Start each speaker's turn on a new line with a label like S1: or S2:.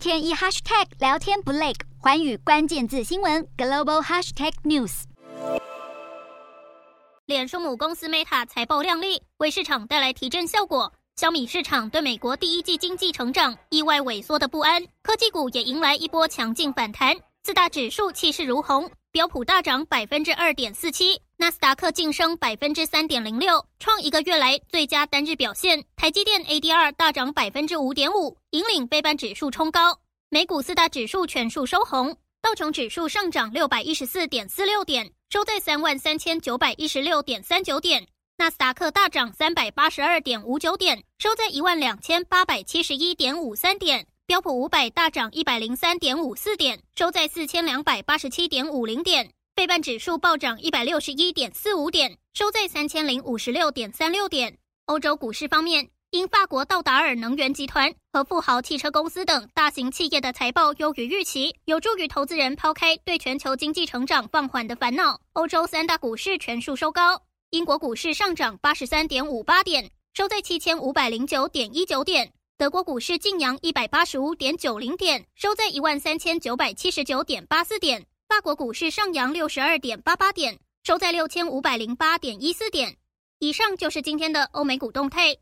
S1: 天一 hashtag 聊天不累，寰宇关键字新闻 global hashtag news。
S2: 脸书母公司 Meta 财报亮丽，为市场带来提振效果。小米市场对美国第一季经济成长意外萎缩的不安，科技股也迎来一波强劲反弹。四大指数气势如虹，标普大涨百分之二点四七，纳斯达克晋升百分之三点零六，创一个月来最佳单日表现。台积电 ADR 大涨百分之五点五，引领费半指数冲高。美股四大指数全数收红，道琼指数上涨六百一十四点四六点，收在三万三千九百一十六点三九点。纳斯达克大涨三百八十二点五九点，收在一万两千八百七十一点五三点。标普五百大涨一百零三点五四点，收在四千两百八十七点五零点。费半指数暴涨一百六十一点四五点，收在三千零五十六点三六点。欧洲股市方面，因法国道达尔能源集团和富豪汽车公司等大型企业的财报优于预期，有助于投资人抛开对全球经济成长放缓的烦恼。欧洲三大股市全数收高，英国股市上涨八十三点五八点，收在七千五百零九点一九点。德国股市净扬一百八十五点九零点，收在一万三千九百七十九点八四点。法国股市上扬六十二点八八点，收在六千五百零八点一四点。以上就是今天的欧美股动态。